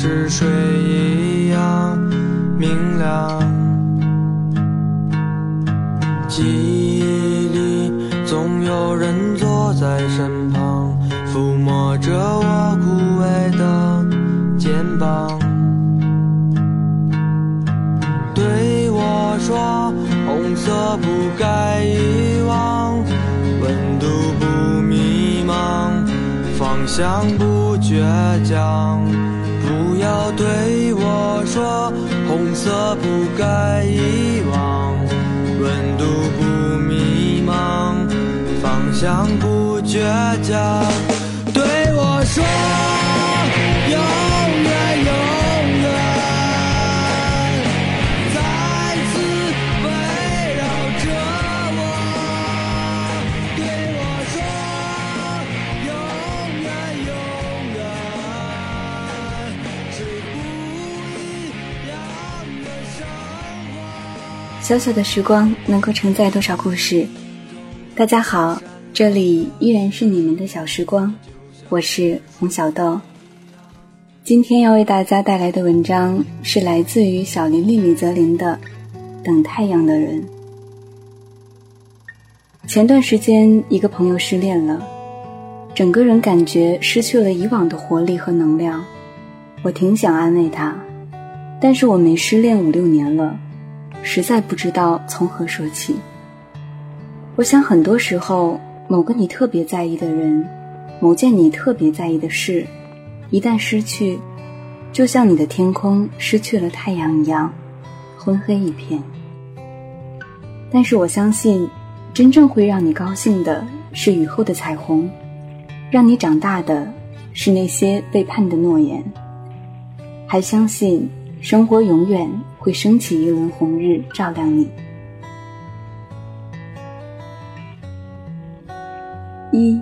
是水一样明亮。记忆里总有人坐在身旁，抚摸着我枯萎的肩膀，对我说：“红色不该遗忘，温度不迷茫，方向不倔强。”要对我说：“红色不该遗忘，温度不迷茫，方向不倔强。”对我说：“小小的时光能够承载多少故事？大家好，这里依然是你们的小时光，我是红小豆。今天要为大家带来的文章是来自于小林丽李泽林的《等太阳的人》。前段时间，一个朋友失恋了，整个人感觉失去了以往的活力和能量。我挺想安慰他，但是我没失恋五六年了，实在不知道从何说起。我想，很多时候，某个你特别在意的人，某件你特别在意的事，一旦失去，就像你的天空失去了太阳一样，昏黑一片。但是我相信，真正会让你高兴的是雨后的彩虹，让你长大的是那些背叛的诺言，还相信生活永远会升起一轮红日照亮你。一，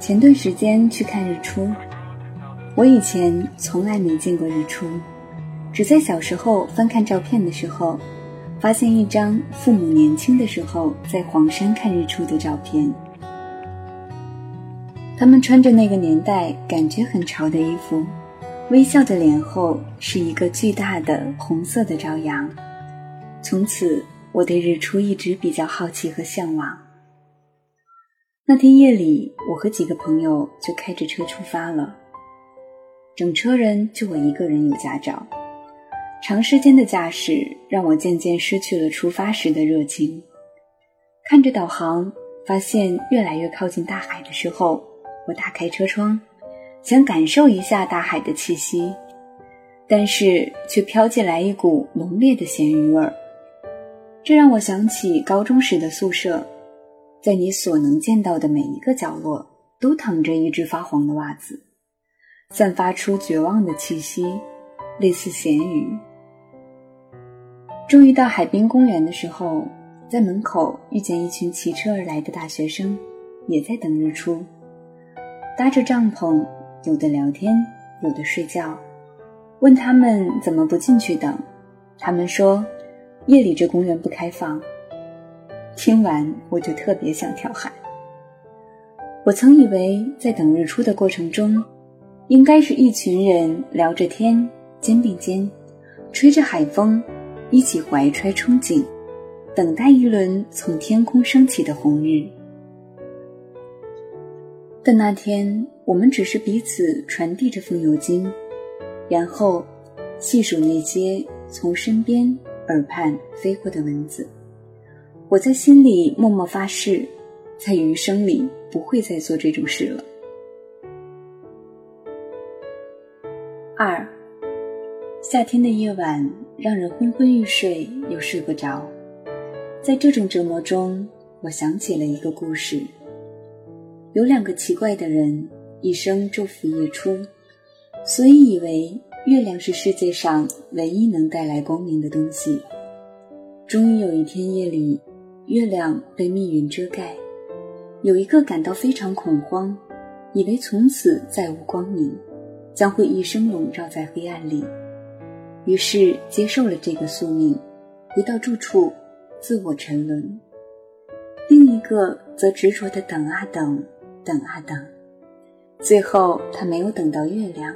前段时间去看日出，我以前从来没见过日出，只在小时候翻看照片的时候，发现一张父母年轻的时候在黄山看日出的照片。他们穿着那个年代感觉很潮的衣服，微笑的脸后是一个巨大的红色的朝阳。从此，我对日出一直比较好奇和向往。那天夜里，我和几个朋友就开着车出发了。整车人就我一个人有驾照，长时间的驾驶让我渐渐失去了出发时的热情。看着导航，发现越来越靠近大海的时候，我打开车窗，想感受一下大海的气息，但是却飘进来一股浓烈的咸鱼味儿，这让我想起高中时的宿舍。在你所能见到的每一个角落，都躺着一只发黄的袜子，散发出绝望的气息，类似咸鱼。终于到海滨公园的时候，在门口遇见一群骑车而来的大学生，也在等日出，搭着帐篷，有的聊天，有的睡觉。问他们怎么不进去等，他们说，夜里这公园不开放。听完，我就特别想跳海。我曾以为，在等日出的过程中，应该是一群人聊着天，肩并肩，吹着海风，一起怀揣憧憬，等待一轮从天空升起的红日。但那天，我们只是彼此传递着风油精，然后细数那些从身边、耳畔飞过的蚊子。我在心里默默发誓，在余生里不会再做这种事了。二，夏天的夜晚让人昏昏欲睡又睡不着，在这种折磨中，我想起了一个故事。有两个奇怪的人，一生昼伏夜出，所以以为月亮是世界上唯一能带来光明的东西。终于有一天夜里。月亮被密云遮盖，有一个感到非常恐慌，以为从此再无光明，将会一生笼罩在黑暗里，于是接受了这个宿命，回到住处，自我沉沦。另一个则执着的等啊等，等啊等，最后他没有等到月亮，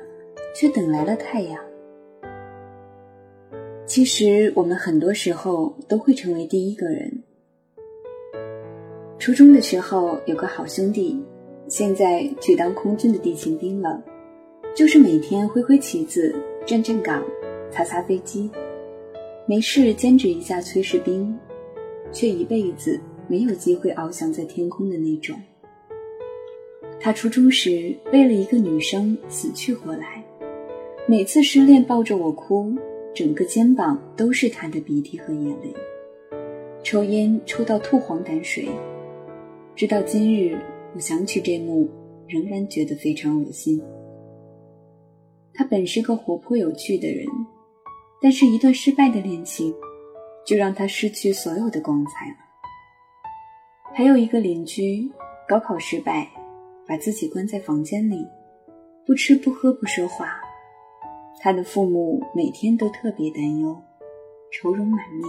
却等来了太阳。其实我们很多时候都会成为第一个人。初中的时候有个好兄弟，现在去当空军的地勤兵了，就是每天挥挥旗子、站站岗、擦擦飞机，没事兼职一下炊事兵，却一辈子没有机会翱翔在天空的那种。他初中时为了一个女生死去活来，每次失恋抱着我哭。整个肩膀都是他的鼻涕和眼泪，抽烟抽到吐黄胆水，直到今日，我想起这幕，仍然觉得非常恶心。他本是个活泼有趣的人，但是一段失败的恋情，就让他失去所有的光彩了。还有一个邻居，高考失败，把自己关在房间里，不吃不喝不说话。他的父母每天都特别担忧，愁容满面。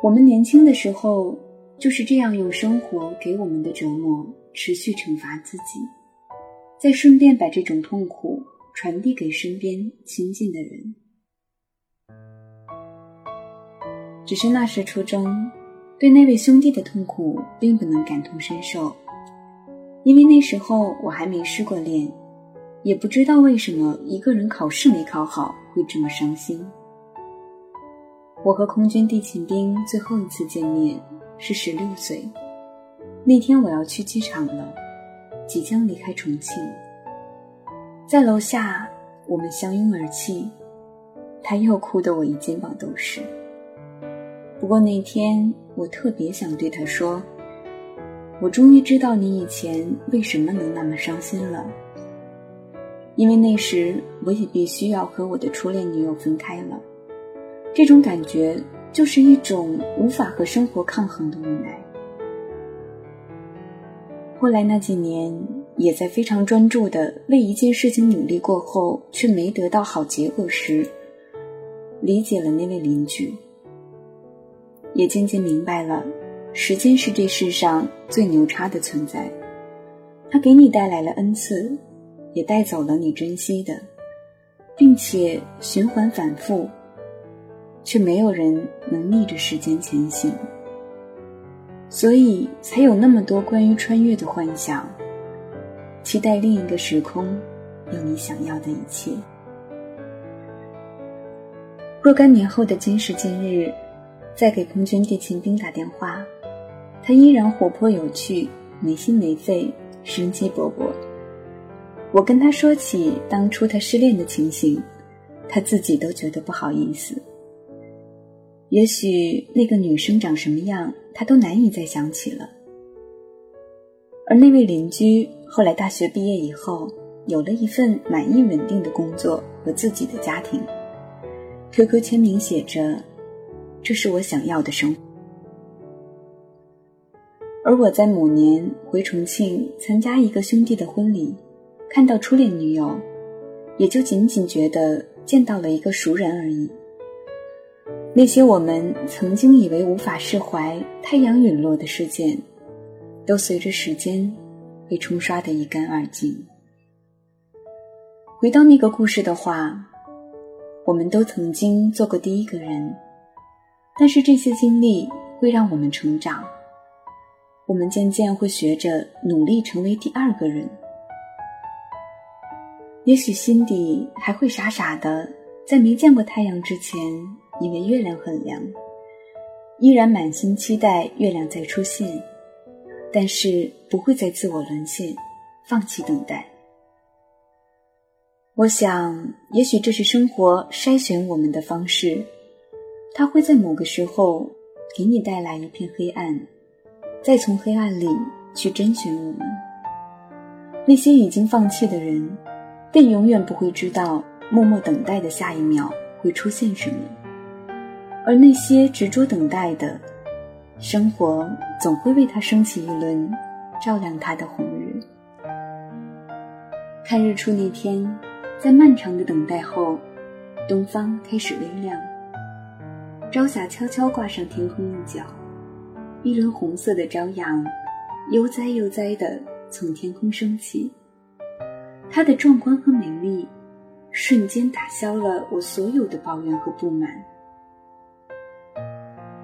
我们年轻的时候就是这样用生活给我们的折磨持续惩罚自己，再顺便把这种痛苦传递给身边亲近的人。只是那时初中，对那位兄弟的痛苦并不能感同身受，因为那时候我还没失过恋。也不知道为什么一个人考试没考好会这么伤心。我和空军地勤兵最后一次见面是十六岁，那天我要去机场了，即将离开重庆，在楼下我们相拥而泣，他又哭得我一肩膀都是。不过那天我特别想对他说，我终于知道你以前为什么能那么伤心了。因为那时我也必须要和我的初恋女友分开了，这种感觉就是一种无法和生活抗衡的无奈。后来那几年，也在非常专注的为一件事情努力过后，却没得到好结果时，理解了那位邻居，也渐渐明白了，时间是这世上最牛叉的存在，它给你带来了恩赐。也带走了你珍惜的，并且循环反复，却没有人能逆着时间前行，所以才有那么多关于穿越的幻想，期待另一个时空有你想要的一切。若干年后的今时今日，再给空军地勤兵打电话，他依然活泼有趣，没心没肺，生机勃勃。我跟他说起当初他失恋的情形，他自己都觉得不好意思。也许那个女生长什么样，他都难以再想起了。而那位邻居后来大学毕业以后，有了一份满意稳定的工作和自己的家庭，QQ 签名写着：“这是我想要的生活。”而我在某年回重庆参加一个兄弟的婚礼。看到初恋女友，也就仅仅觉得见到了一个熟人而已。那些我们曾经以为无法释怀、太阳陨落的事件，都随着时间被冲刷得一干二净。回到那个故事的话，我们都曾经做过第一个人，但是这些经历会让我们成长，我们渐渐会学着努力成为第二个人。也许心底还会傻傻的，在没见过太阳之前，以为月亮很凉，依然满心期待月亮再出现，但是不会再自我沦陷，放弃等待。我想，也许这是生活筛选我们的方式，它会在某个时候给你带来一片黑暗，再从黑暗里去甄选我们。那些已经放弃的人。便永远不会知道默默等待的下一秒会出现什么，而那些执着等待的，生活总会为他升起一轮照亮他的红日。看日出那天，在漫长的等待后，东方开始微亮，朝霞悄悄挂上天空一角，一轮红色的朝阳，悠哉悠哉地从天空升起，它的壮观和美丽，瞬间打消了我所有的抱怨和不满。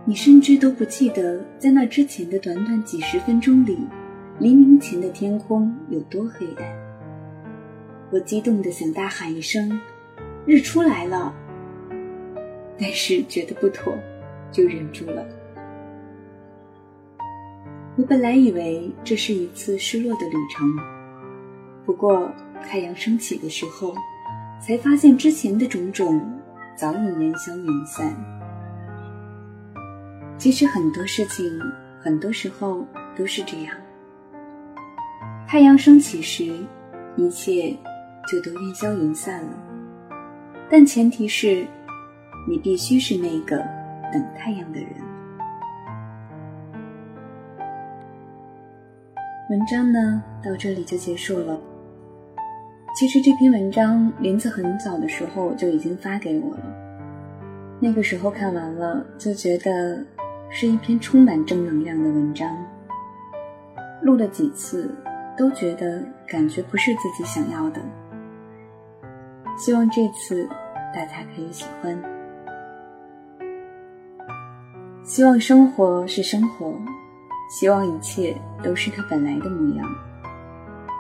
你甚至都不记得，在那之前的短短几十分钟里，黎明前的天空有多黑暗。我激动的想大喊一声：“日出来了！”但是觉得不妥，就忍住了。我本来以为这是一次失落的旅程，不过太阳升起的时候，才发现之前的种种早已烟消云散。其实很多事情，很多时候都是这样。太阳升起时，一切就都烟消云散了。但前提是，你必须是那个等太阳的人。文章呢，到这里就结束了。其实这篇文章林子很早的时候就已经发给我了，那个时候看完了就觉得是一篇充满正能量的文章。录了几次都觉得感觉不是自己想要的，希望这次大家可以喜欢。希望生活是生活。希望一切都是他本来的模样，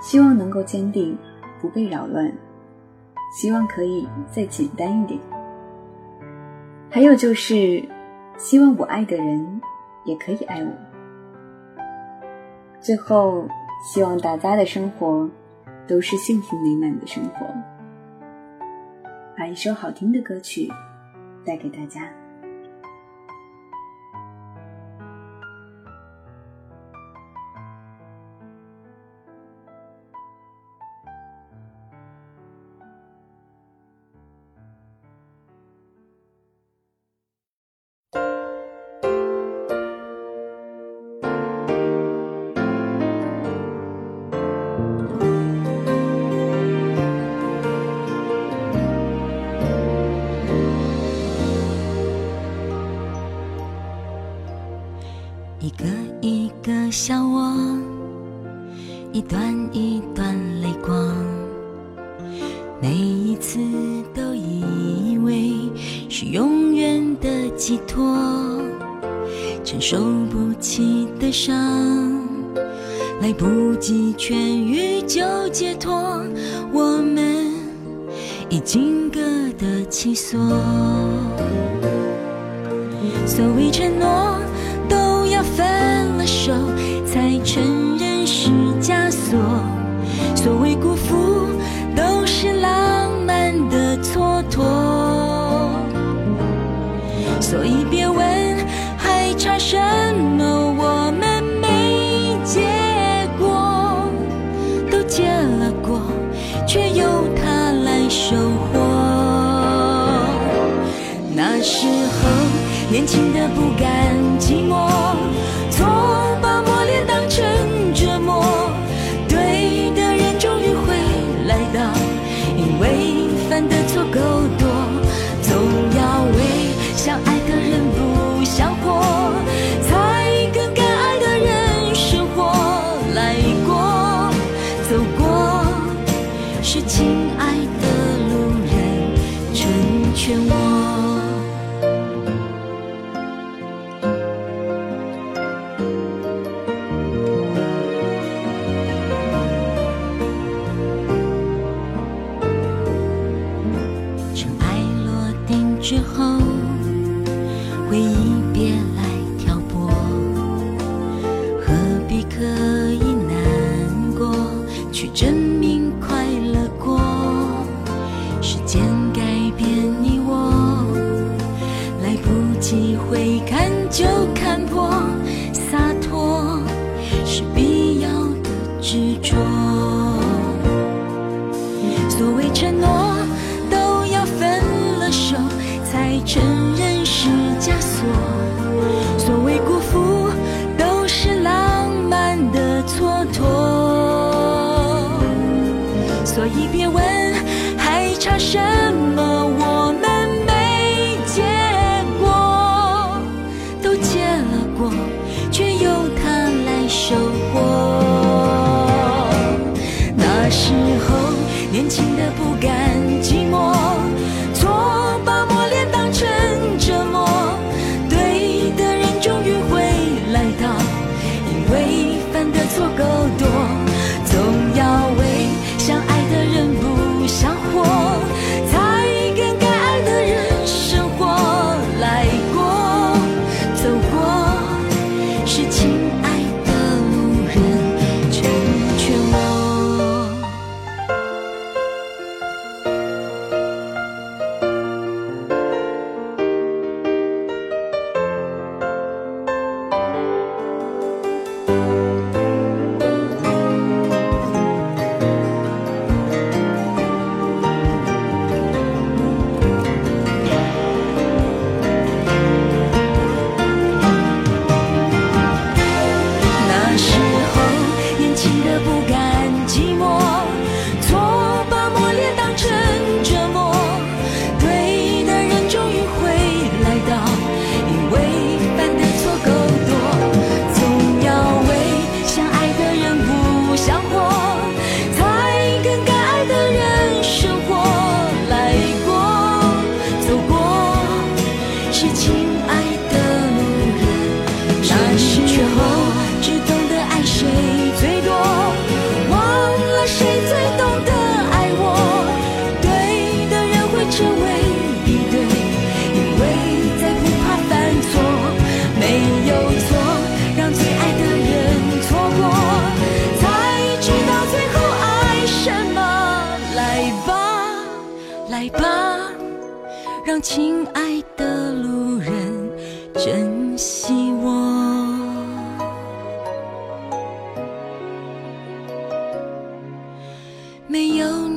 希望能够坚定，不被扰乱，希望可以再简单一点。还有就是，希望我爱的人也可以爱我。最后，希望大家的生活都是幸福美满的生活。把一首好听的歌曲带给大家。次都以为是永远的寄托，承受不起的伤，来不及痊愈就解脱，我们已经各得其所，所谓承诺。都要分了手，才承认是枷锁。所谓辜负，所以别问还差什么，我们没结果，都结了果，却由他来收获。那时候年轻的不甘寂寞。去珍。问还差什么？我们亲爱的路人珍惜我。没有